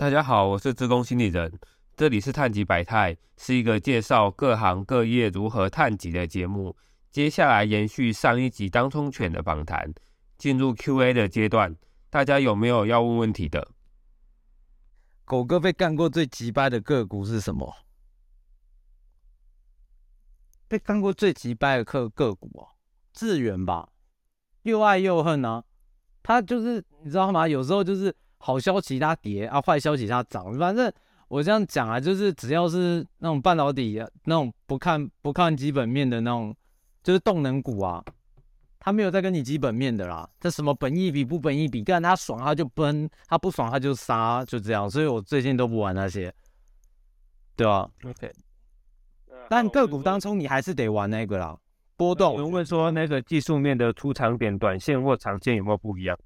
大家好，我是自工心理人，这里是探极百态，是一个介绍各行各业如何探极的节目。接下来延续上一集当冲犬的访谈，进入 Q&A 的阶段，大家有没有要问问题的？狗哥被干过最急掰的个股是什么？被干过最急掰的个个股哦，智远吧，又爱又恨啊。他就是你知道吗？有时候就是。好消息它跌啊，坏消息它涨。反正我这样讲啊，就是只要是那种半导体、那种不看不看基本面的那种，就是动能股啊，他没有在跟你基本面的啦。这什么本益比不本益比，干他爽他就崩，他不爽他就杀，就这样。所以我最近都不玩那些，对吧？OK。但个股当中你还是得玩那个啦，波动。有人问说，那个技术面的出场点，短线或长线有没有不一样？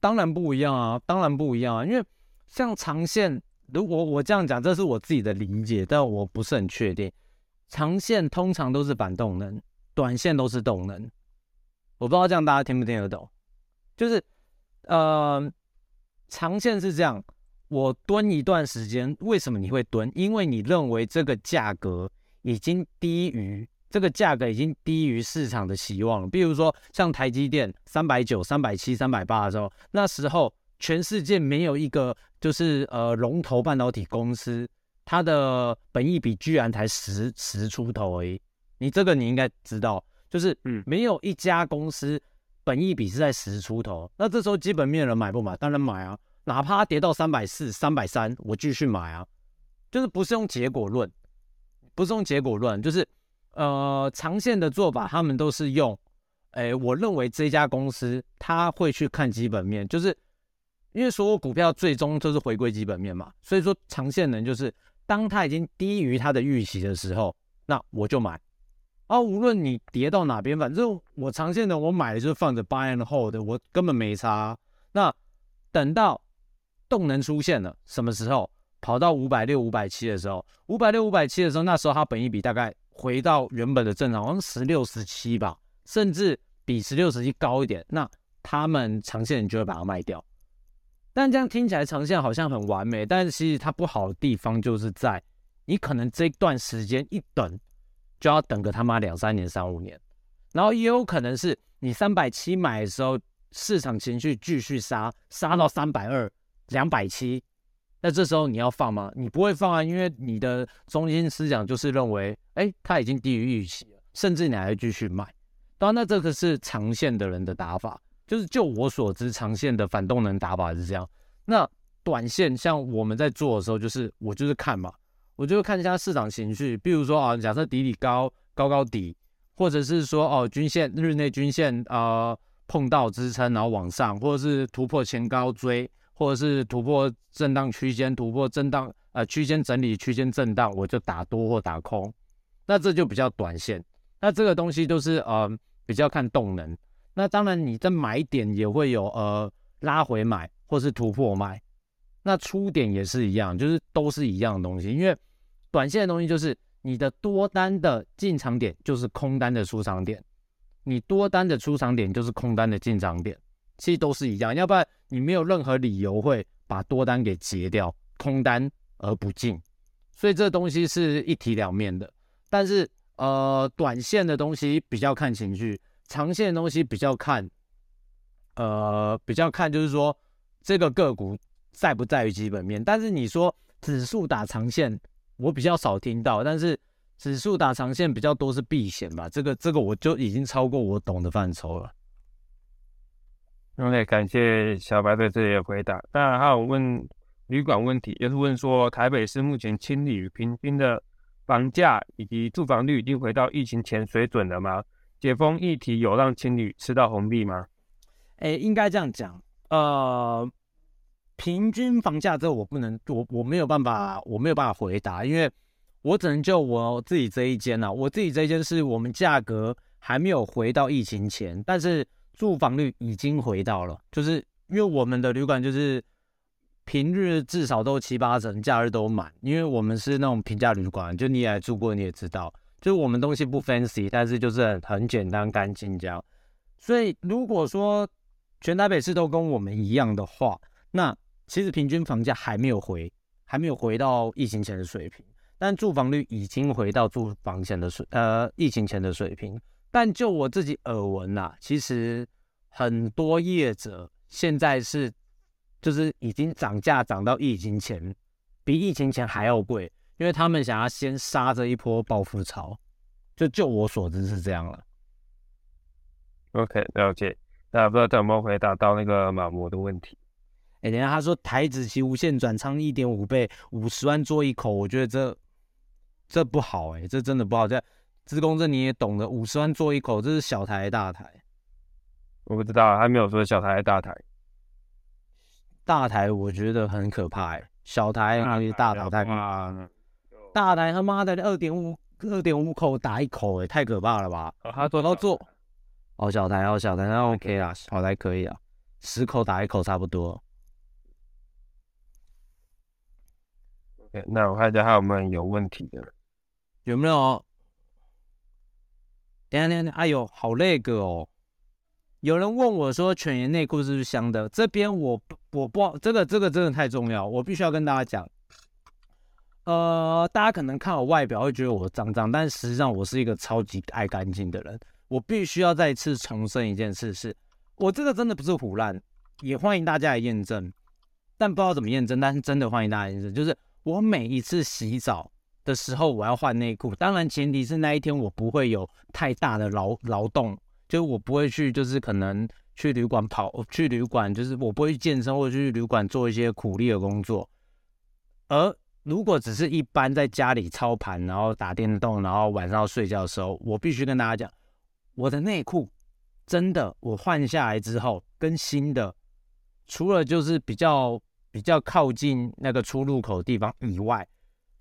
当然不一样啊，当然不一样啊，因为像长线，如果我这样讲，这是我自己的理解，但我不是很确定。长线通常都是反动能，短线都是动能。我不知道这样大家听不听得懂？就是，呃，长线是这样，我蹲一段时间，为什么你会蹲？因为你认为这个价格已经低于。这个价格已经低于市场的希望了。比如说，像台积电三百九、三百七、三百八的时候，那时候全世界没有一个就是呃龙头半导体公司，它的本益比居然才十十出头而已。你这个你应该知道，就是嗯，没有一家公司本益比是在十出头。那这时候基本面人买不买？当然买啊，哪怕跌到三百四、三百三，我继续买啊。就是不是用结果论，不是用结果论，就是。呃，长线的做法，他们都是用，哎，我认为这家公司他会去看基本面，就是因为所有股票最终都是回归基本面嘛，所以说长线呢，就是当它已经低于它的预期的时候，那我就买，啊，无论你跌到哪边，反正我长线的我买的就是放着 buy and hold，我根本没差。那等到动能出现了，什么时候跑到五百六、五百七的时候，五百六、五百七的时候，那时候它本一比大概。回到原本的正常，好像十六、十七吧，甚至比十六、十七高一点。那他们长线你就会把它卖掉。但这样听起来长线好像很完美，但是其实它不好的地方就是在你可能这段时间一等就要等个他妈两三年、三五年，然后也有可能是你三百七买的时候，市场情绪继续杀，杀到三百二、两百七。那这时候你要放吗？你不会放啊，因为你的中心思想就是认为，哎，它已经低于预期了，甚至你还会继续卖。当然，那这个是长线的人的打法，就是就我所知，长线的反动能打法是这样。那短线像我们在做的时候，就是我就是看嘛，我就看一下市场情绪，比如说啊，假设底底高高高底，或者是说哦，均线日内均线啊碰到支撑然后往上，或者是突破前高追。或者是突破震荡区间，突破震荡呃区间整理，区间震荡，我就打多或打空，那这就比较短线。那这个东西都是呃比较看动能。那当然你在买点也会有呃拉回买或是突破买，那出点也是一样，就是都是一样的东西。因为短线的东西就是你的多单的进场点就是空单的出场点，你多单的出场点就是空单的进场点。其实都是一样，要不然你没有任何理由会把多单给截掉，空单而不进，所以这东西是一体两面的。但是呃，短线的东西比较看情绪，长线的东西比较看呃比较看就是说这个个股在不在于基本面。但是你说指数打长线，我比较少听到，但是指数打长线比较多是避险吧？这个这个我就已经超过我懂的范畴了。OK，感谢小白对这里的回答。当然还有问旅馆问题，就是问说台北市目前清理平均的房价以及住房率已经回到疫情前水准了吗？解封议题有让情侣吃到红利吗？哎，应该这样讲。呃，平均房价这我不能，我我没有办法，我没有办法回答，因为我只能就我自己这一间呐。我自己这一间是我们价格还没有回到疫情前，但是。住房率已经回到了，就是因为我们的旅馆就是平日至少都七八成，假日都满。因为我们是那种平价旅馆，就你也住过，你也知道，就是我们东西不 fancy，但是就是很简单干净这样。所以如果说全台北市都跟我们一样的话，那其实平均房价还没有回，还没有回到疫情前的水平，但住房率已经回到住房前的水，呃，疫情前的水平。但就我自己耳闻呐，其实很多业者现在是，就是已经涨价涨到疫情前，比疫情前还要贵，因为他们想要先杀这一波暴富潮。就就我所知是这样了。OK，了解。那不知道有没有回答到那个马模的问题？哎，等下他说台子期无限转仓一点五倍，五十万做一口，我觉得这这不好哎，这真的不好。这资工这你也懂的，五十万做一口，这是小台大台？我不知道，他没有说小台大台。大台我觉得很可怕哎，小台那里大台太怕。大台他妈的二点五。二点五口打一口，哎，太可怕了吧！他做到做，哦，小台哦，小台那 OK 啦，小台可以啊，十口打一口差不多。那我看一下还有没有有问题的，有没有？等下等下，哎呦，好那个哦！有人问我说，犬颜内裤是不是香的？这边我我不，这个这个真的太重要，我必须要跟大家讲。呃，大家可能看我外表会觉得我脏脏，但实际上我是一个超级爱干净的人。我必须要再一次重申一件事：是我这个真的不是胡乱，也欢迎大家来验证。但不知道怎么验证，但是真的欢迎大家验证。就是我每一次洗澡的时候，我要换内裤，当然前提是那一天我不会有太大的劳劳动，就是我不会去，就是可能去旅馆跑，去旅馆就是我不会去健身或者去旅馆做一些苦力的工作，而。如果只是一般在家里操盘，然后打电动，然后晚上睡觉的时候，我必须跟大家讲，我的内裤真的，我换下来之后跟新的，除了就是比较比较靠近那个出入口地方以外，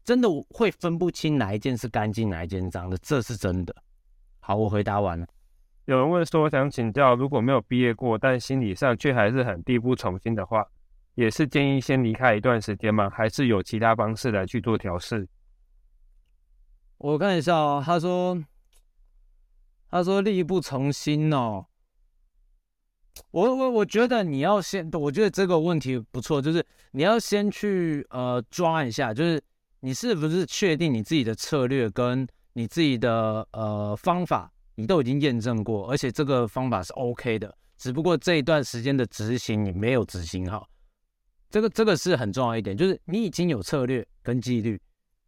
真的会分不清哪一件是干净，哪一件脏的，这是真的。好，我回答完了。有人问说，想请教，如果没有毕业过，但心理上却还是很力不从心的话。也是建议先离开一段时间吗？还是有其他方式来去做调试？我看一下哦，他说，他说力不从心哦。我我我觉得你要先，我觉得这个问题不错，就是你要先去呃抓一下，就是你是不是确定你自己的策略跟你自己的呃方法，你都已经验证过，而且这个方法是 OK 的，只不过这一段时间的执行你没有执行好。这个这个是很重要一点，就是你已经有策略跟纪律，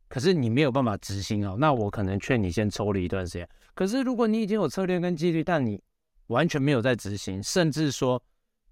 可是你没有办法执行哦。那我可能劝你先抽离一段时间。可是如果你已经有策略跟纪律，但你完全没有在执行，甚至说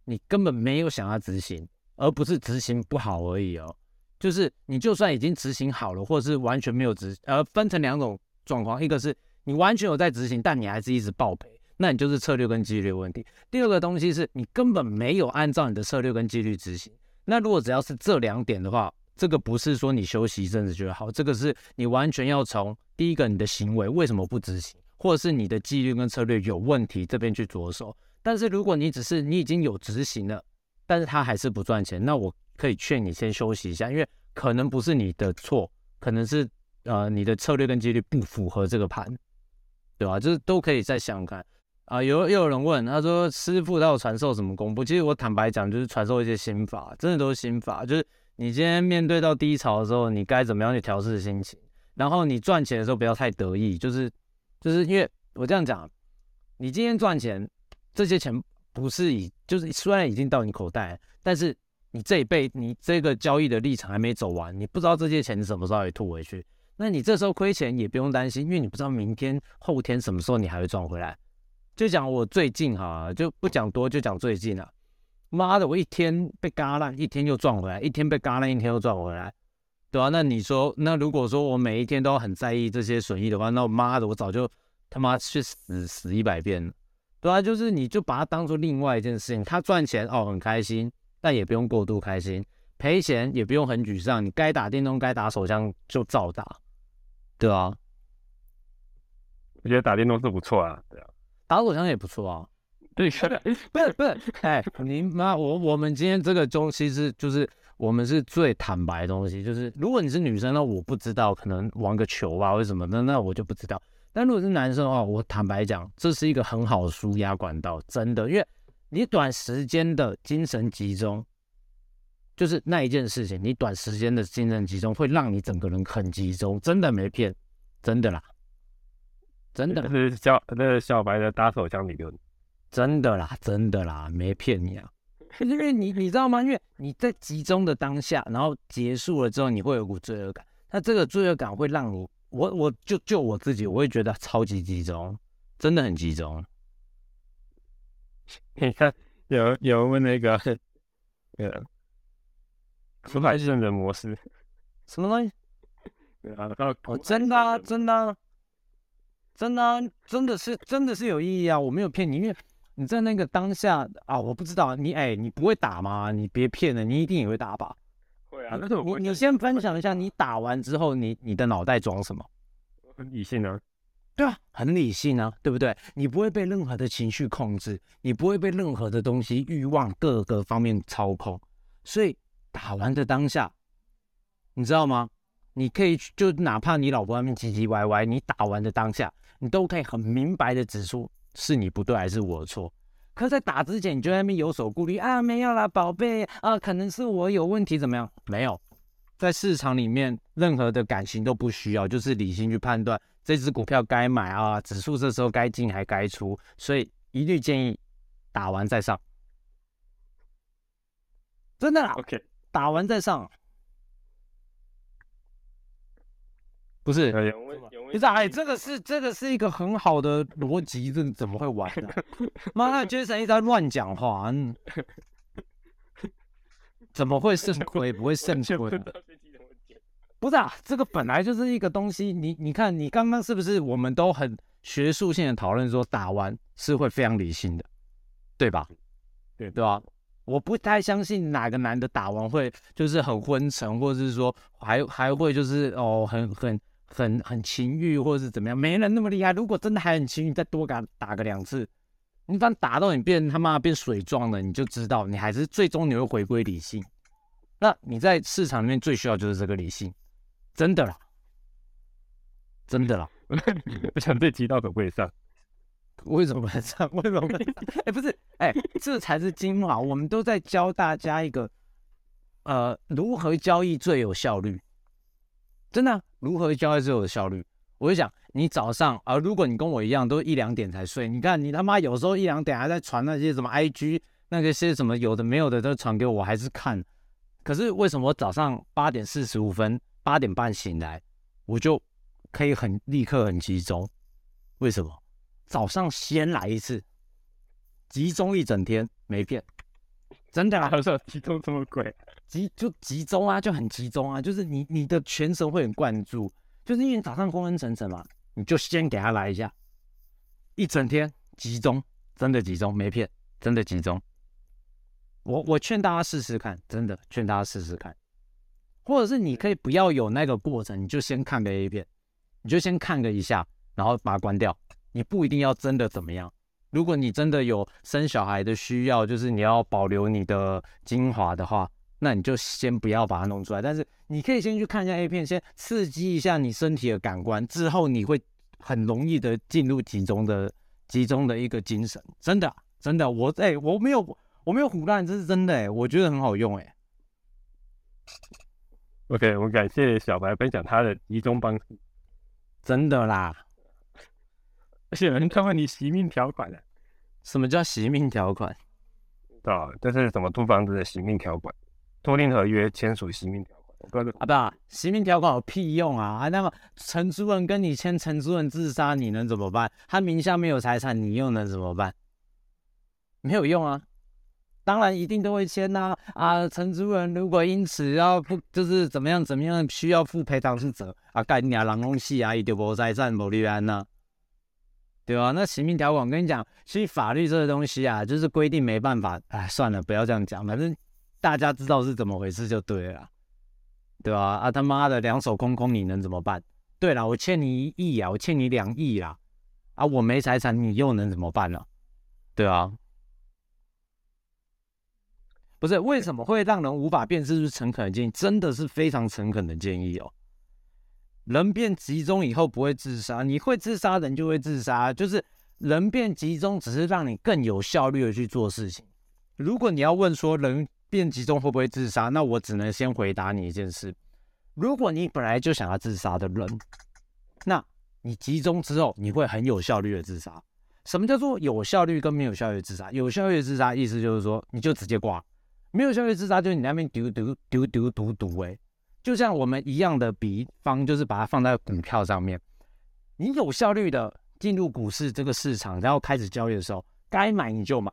你根本没有想要执行，而不是执行不好而已哦。就是你就算已经执行好了，或者是完全没有执，呃，分成两种状况，一个是你完全有在执行，但你还是一直爆赔，那你就是策略跟纪律问题。第二个东西是你根本没有按照你的策略跟纪律执行。那如果只要是这两点的话，这个不是说你休息一阵子就好，这个是你完全要从第一个你的行为为什么不执行，或者是你的纪律跟策略有问题这边去着手。但是如果你只是你已经有执行了，但是他还是不赚钱，那我可以劝你先休息一下，因为可能不是你的错，可能是呃你的策略跟纪律不符合这个盘，对吧？就是都可以再想想看。啊，有又有人问，他说师傅他有传授什么功夫？其实我坦白讲，就是传授一些心法，真的都是心法。就是你今天面对到低潮的时候，你该怎么样去调试心情？然后你赚钱的时候不要太得意，就是就是因为我这样讲，你今天赚钱，这些钱不是以就是虽然已经到你口袋，但是你这一辈你这个交易的历程还没走完，你不知道这些钱什么时候会吐回去。那你这时候亏钱也不用担心，因为你不知道明天后天什么时候你还会赚回来。就讲我最近哈，就不讲多，就讲最近啊。妈的，我一天被嘎烂，一天又赚回来；一天被嘎烂，一天又赚回来，对吧？那你说，那如果说我每一天都很在意这些损益的话，那我妈的，我早就他妈去死死一百遍了，对啊，就是你就把它当做另外一件事情，他赚钱哦很开心，但也不用过度开心；赔钱也不用很沮丧，你该打电动、该打手枪就照打，对啊。我觉得打电动是不错啊，对啊。打手枪也不错啊，对，不是不是，哎，你妈，我我们今天这个东西是就是我们是最坦白的东西，就是如果你是女生那，我不知道，可能玩个球吧，为什么？那那我就不知道。但如果是男生的话，我坦白讲，这是一个很好的舒压管道，真的，因为你短时间的精神集中，就是那一件事情，你短时间的精神集中会让你整个人很集中，真的没骗，真的啦，真的这是小那是小白的打手枪理论。真的啦，真的啦，没骗你啊。因为你你知道吗？因为你在集中的当下，然后结束了之后，你会有股罪恶感。那这个罪恶感会让你，我我就就我自己，我会觉得超级集中，真的很集中。你看，有有人问那个呃，出海圣人模式，什么东西？对啊，然后哦，真的啊，真的啊，真的啊，真的是真的是有意义啊！我没有骗你，因为你在那个当下啊，我不知道你哎，你不会打吗？你别骗了，你一定也会打吧？会啊，但是我你你先分享一下，你打完之后，你你的脑袋装什么？很理性啊，对啊，很理性啊，对不对？你不会被任何的情绪控制，你不会被任何的东西、欲望各个方面操控。所以打完的当下，你知道吗？你可以就哪怕你老婆外面唧唧歪歪，你打完的当下，你都可以很明白的指出是你不对还是我的错。可在打之前，你就在那边有所顾虑啊，没有啦，宝贝啊，可能是我有问题，怎么样？没有，在市场里面，任何的感情都不需要，就是理性去判断这只股票该买啊，指数这时候该进还该出，所以一律建议打完再上。真的啦，OK，打完再上，不是？不是，哎，这个是这个是一个很好的逻辑，这怎么会玩呢、妈的，Jason 一直在乱讲话，嗯，怎么会肾亏？不会肾 亏啊、全部都是这种问题不是啊，这个本来就是一个东西。你你看，你刚刚是不是我们都很学术性的讨论说打完是会非常理性的，对吧？对对吧？我不太相信哪个男的打完会就是很昏沉，或者是说还还会就是哦很很很很情欲，或者是怎么样，没人那么厉害。如果真的还很情欲，再多给他打个两次，你反正打到你变他妈变水状了，你就知道你还是最终你会回归理性。那你在市场里面最需要就是这个理性，真的啦，真的啦。我想这提到可不可以上？为什么不能上？为什么不能上？哎、不是，哎、这才是精华。我们都在教大家一个，呃，如何交易最有效率。真的啊、如何交易最有效率？我就想，你早上啊、如果你跟我一样都一两点才睡，你看你他妈有时候一两点还在传那些什么 IG 那个些什么有的没有的都传给我，我还是看。可是为什么我早上八点四十五分、八点半醒来，我就可以很立刻很集中？为什么？早上先来一次，集中一整天，没骗，真的啊，好像集中这么贵，集就集中啊，就很集中啊，就是你你的全神会很灌注，就是因为早上昏昏沉沉嘛，你就先给他来一下，一整天集中，真的集中，没骗，真的集中。我我劝大家试试看，真的劝大家试试看，或者是你可以不要有那个过程，你就先看个 A 片，你就先看个一下，然后把它关掉。你不一定要真的怎么样。如果你真的有生小孩的需要，就是你要保留你的精华的话，那你就先不要把它弄出来。但是你可以先去看一下 A 片，先刺激一下你身体的感官，之后你会很容易的进入集中的集中的一个精神。真的，真的，我哎、我没有我没有胡乱，这是真的哎、我觉得很好用哎、OK，我们感谢小白分享他的集中方式，真的啦。而且有人看问你惜命条款的，什么叫惜命条款？对吧？这是什么租房子的惜命条款？租赁合约签署惜命条款，我告诉你，啊，不啊，惜命条款有屁用啊！啊，那么承租人跟你签，承租人自杀，你能怎么办？他名下没有财产，你又能怎么办？没有用啊！当然一定都会签呐、啊！承租人如果因此要不，就是怎么样怎么样，需要负赔偿之责啊，干你啊，人拢死啊，伊就无财产无立案呐，对吧、那刑命条款，跟你讲，其实法律这个东西啊，就是规定没办法，哎，算了，不要这样讲，反正大家知道是怎么回事就对了。对吧、啊？他妈的，两手空空，你能怎么办？对了，我欠你一亿啊，我欠你两亿啦，啊，我没财产，你又能怎么办呢、对啊，不是为什么会让人无法辨识是诚恳的建议？真的是非常诚恳的建议哦。人变集中以后不会自杀，你会自杀人就会自杀，就是人变集中只是让你更有效率的去做事情。如果你要问说人变集中会不会自杀？那我只能先回答你一件事：如果你本来就想要自杀的人，那你集中之后，你会很有效率的自杀。什么叫做有效率跟没有效率自杀？有效率自杀意思就是说，你就直接挂；没有效率自杀就是你那边丢丢丢丢毒毒。哎，就像我们一样的比方，就是把它放在股票上面，你有效率的进入股市这个市场，然后开始交易的时候，该买你就买。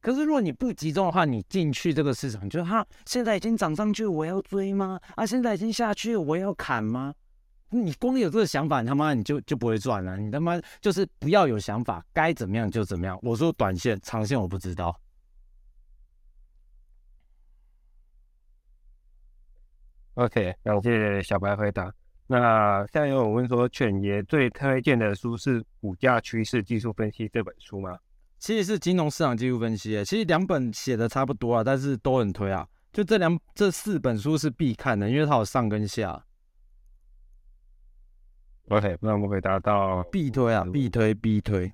可是如果你不集中的话，你进去这个市场，就是哈，现在已经涨上去，我要追吗？啊，现在已经下去，我要砍吗？你光有这个想法，你他妈你就就不会赚了。你他妈就是不要有想法，该怎么样就怎么样。我说短线、长线我不知道。OK，感谢小白回答。那现在有问说，犬爷最推荐的书是《股价趋势技术分析》这本书吗？其实是金融市场技术分析，其实两本写的差不多啊，但是都很推啊。就这两这四本书是必看的，因为它有上跟下。OK，那我们回答到必推啊，必推必推。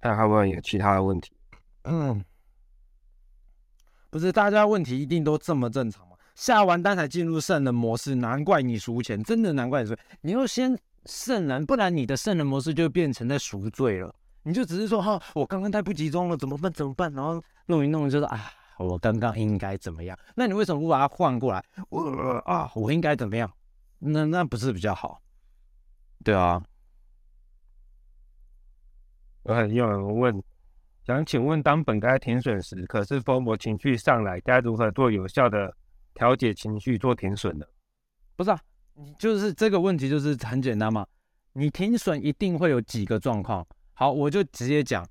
看还有没有其他的问题？嗯，不是，大家问题一定都这么正常吗？下完单才进入圣人模式，难怪你输钱，真的难怪你输。你要先。圣人，不然你的圣人模式就变成在赎罪了。你就只是说哈，我刚刚太不集中了，怎么办？怎么办？然后弄一弄，就是啊，我刚刚应该怎么样？那你为什么不把它换过来？我啊，我应该怎么样？那那不是比较好？对啊。我很有人问，想请问，当本该停损时，可是疯魔情绪上来，该如何做有效的调节情绪，做停损呢？不是啊。你就是这个问题，就是很简单嘛。你停损一定会有几个状况。好，我就直接讲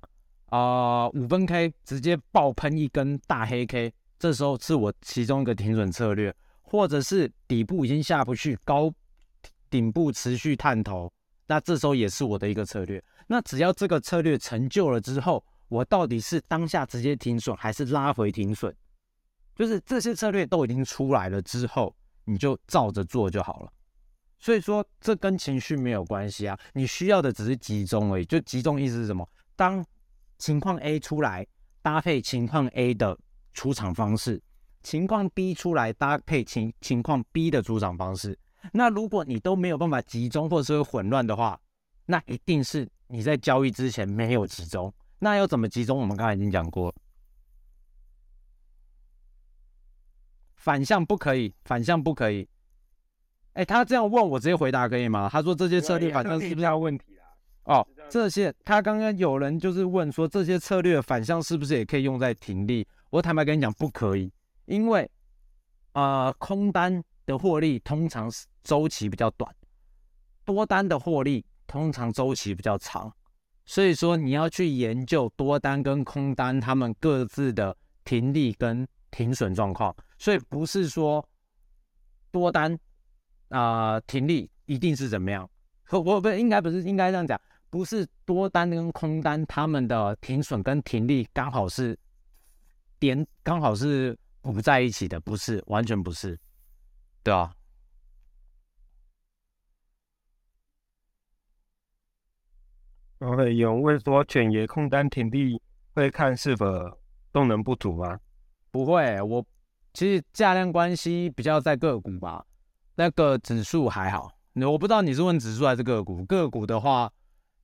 啊，五分 K 直接爆喷一根大黑 K，这时候是我其中一个停损策略，或者是底部已经下不去，高顶部持续探头，那这时候也是我的一个策略。那只要这个策略成就了之后，我到底是当下直接停损，还是拉回停损？就是这些策略都已经出来了之后，你就照着做就好了。所以说，这跟情绪没有关系啊，你需要的只是集中而已。就集中意思是什么？当情况 A 出来，搭配情况 A 的出场方式；情况 B 出来，搭配情情况 B 的出场方式。那如果你都没有办法集中，或者是混乱的话，那一定是你在交易之前没有集中。那要怎么集中？我们刚才已经讲过，反向不可以，反向不可以。哎，他这样问我直接回答可以吗？他说这些策略反向是不是要问题啦？哦，这些他刚刚有人就是问说这些策略反向是不是也可以用在停利？我坦白跟你讲不可以，因为啊空单的获利通常是周期比较短，多单的获利通常周期比较长，所以说你要去研究多单跟空单他们各自的停利跟停损状况，所以不是说多单。啊，停利一定是怎么样？可我不应该不是应该这样讲，不是多单跟空单他们的停损跟停利刚好是点刚好是不在一起的，不是完全不是，对啊。然后有人问说，犬爷空单停利会看是否动能不足吗？不会，我其实价量关系比较在个股吧。那个指数还好，我不知道你是问指数还是个股。个股的话，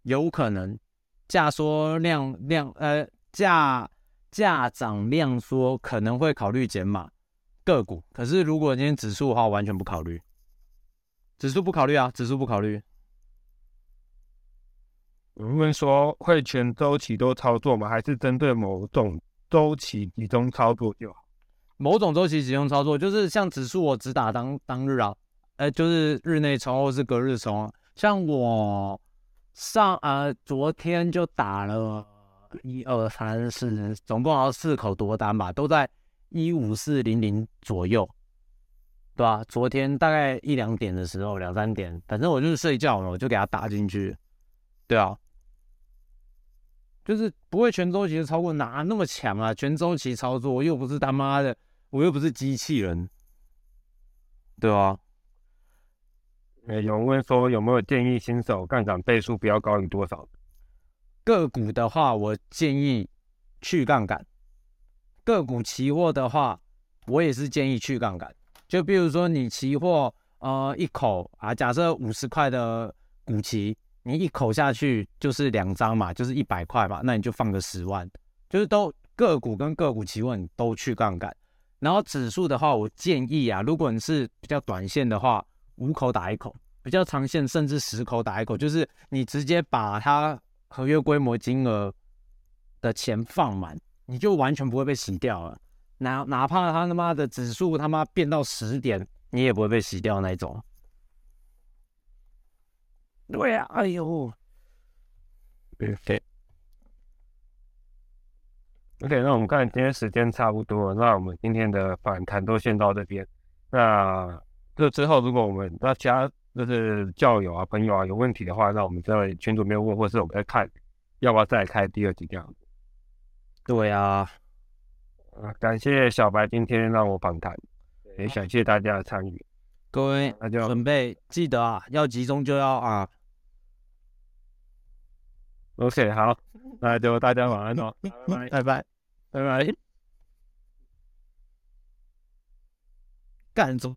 有可能价缩量量呃价价涨量缩，可能会考虑减码个股。可是如果今天指数的话，完全不考虑，指数不考虑啊，指数不考虑。有人说会全周期都操作吗？还是针对某种周期集中操作就好？某种周期集中操作，就是像指数我只打当当日啊。呃，就是日内冲或是隔日冲，像我上呃昨天就打了一二三四，总共好像四口多单吧，都在一五四零零左右，对吧？昨天大概一两点的时候，两三点，反正我就是睡觉了，我就给它打进去，对啊，就是不会全周期的操作，哪那么强啊？全周期操作又不是他妈的，我又不是机器人，对啊。有人问说有没有建议新手杠杆倍数不要高于多少？个股的话，我建议去杠杆，个股期货的话，我也是建议去杠杆。就比如说你期货，呃，一口啊，假设五十块的股期，你一口下去就是两张嘛，就是一百块嘛，那你就放个十万，就是都个股跟个股期货你都去杠杆。然后指数的话，我建议啊，如果你是比较短线的话，五口打一口；比较长线甚至十口打一口，就是你直接把它合约规模金额的钱放满，你就完全不会被洗掉了。哪哪怕他他妈的指数他妈变到十点，你也不会被洗掉那种。对呀，哎呦，OK。OK，那我们看今天时间差不多，那我们今天的反弹都先到这边。那这之后，如果我们那其他就是教友啊、朋友啊有问题的话，那我们在群组没有问，或是我们在看要不要再开第二集这样子。对呀，啊，感谢小白今天让我访谈，也感谢大家的参与。各位，那就准备记得啊，要集中就要啊。OK，好，那就大家晚安哦，拜拜，拜拜，干走。